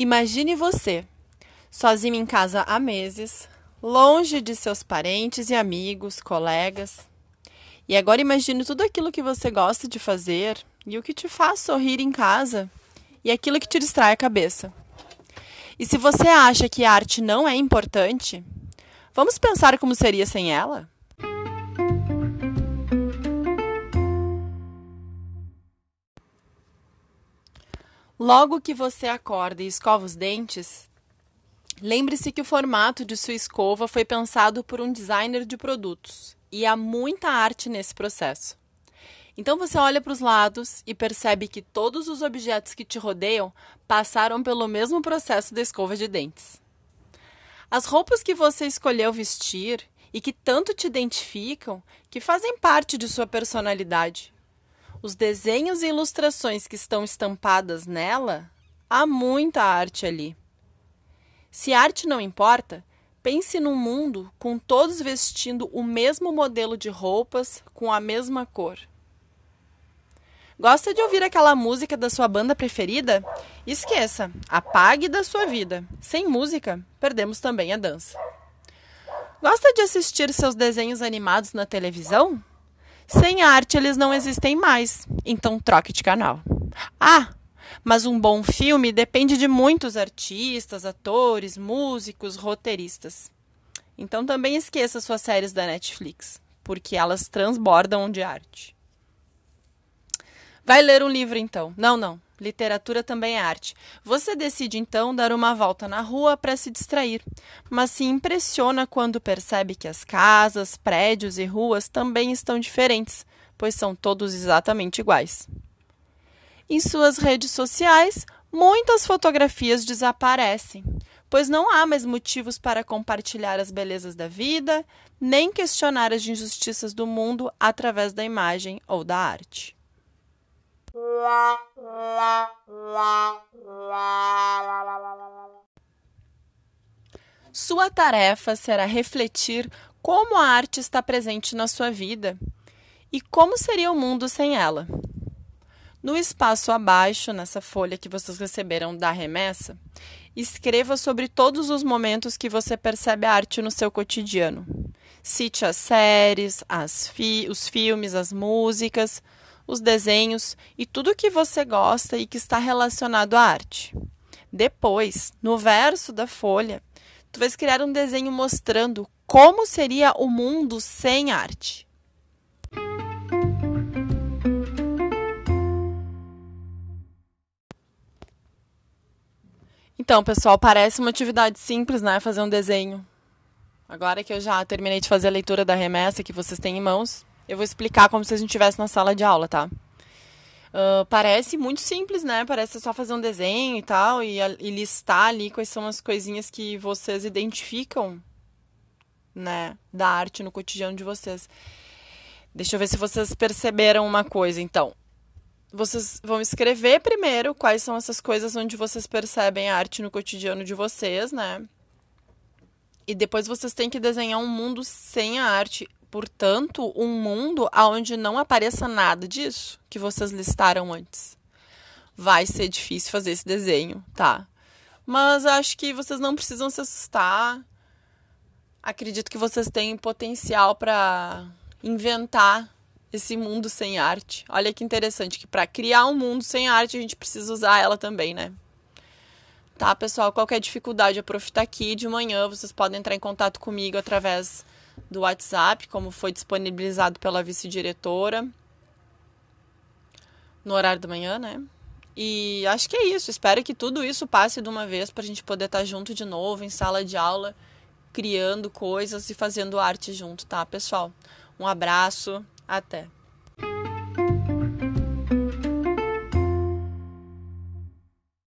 Imagine você, sozinho em casa há meses, longe de seus parentes e amigos, colegas. E agora imagine tudo aquilo que você gosta de fazer e o que te faz sorrir em casa e aquilo que te distrai a cabeça. E se você acha que a arte não é importante, vamos pensar como seria sem ela? Logo que você acorda e escova os dentes, lembre-se que o formato de sua escova foi pensado por um designer de produtos e há muita arte nesse processo. Então você olha para os lados e percebe que todos os objetos que te rodeiam passaram pelo mesmo processo da escova de dentes. As roupas que você escolheu vestir e que tanto te identificam, que fazem parte de sua personalidade, os desenhos e ilustrações que estão estampadas nela, há muita arte ali. Se arte não importa, pense num mundo com todos vestindo o mesmo modelo de roupas com a mesma cor. Gosta de ouvir aquela música da sua banda preferida? Esqueça, apague da sua vida. Sem música, perdemos também a dança. Gosta de assistir seus desenhos animados na televisão? Sem arte, eles não existem mais. Então, troque de canal. Ah, mas um bom filme depende de muitos artistas, atores, músicos, roteiristas. Então, também esqueça suas séries da Netflix, porque elas transbordam de arte. Vai ler um livro então. Não, não. Literatura também é arte. Você decide então dar uma volta na rua para se distrair, mas se impressiona quando percebe que as casas, prédios e ruas também estão diferentes, pois são todos exatamente iguais. Em suas redes sociais, muitas fotografias desaparecem, pois não há mais motivos para compartilhar as belezas da vida, nem questionar as injustiças do mundo através da imagem ou da arte. Sua tarefa será refletir como a arte está presente na sua vida e como seria o mundo sem ela. No espaço abaixo, nessa folha que vocês receberam da remessa, escreva sobre todos os momentos que você percebe a arte no seu cotidiano. Cite as séries, as fi os filmes, as músicas, os desenhos e tudo que você gosta e que está relacionado à arte. Depois, no verso da folha, tu vais criar um desenho mostrando como seria o mundo sem arte. Então, pessoal, parece uma atividade simples, né? Fazer um desenho. Agora que eu já terminei de fazer a leitura da remessa que vocês têm em mãos, eu vou explicar como se a gente estivesse na sala de aula, tá? Uh, parece muito simples, né? Parece só fazer um desenho e tal, e, e, listar ali quais são as coisinhas que vocês identificam, né? Da arte no cotidiano de vocês. Deixa eu ver se vocês perceberam uma coisa, então. Vocês vão escrever primeiro quais são essas coisas onde vocês percebem a arte no cotidiano de vocês, né? E depois vocês têm que desenhar um mundo sem a arte portanto, um mundo onde não apareça nada disso que vocês listaram antes. Vai ser difícil fazer esse desenho, tá? Mas acho que vocês não precisam se assustar. Acredito que vocês têm potencial para inventar esse mundo sem arte. Olha que interessante que para criar um mundo sem arte a gente precisa usar ela também, né? Tá, pessoal? Qualquer dificuldade, a Prof tá aqui de manhã, vocês podem entrar em contato comigo através do WhatsApp, como foi disponibilizado pela vice-diretora no horário da manhã, né? E acho que é isso. Espero que tudo isso passe de uma vez para a gente poder estar tá junto de novo em sala de aula, criando coisas e fazendo arte junto, tá, pessoal? Um abraço, até.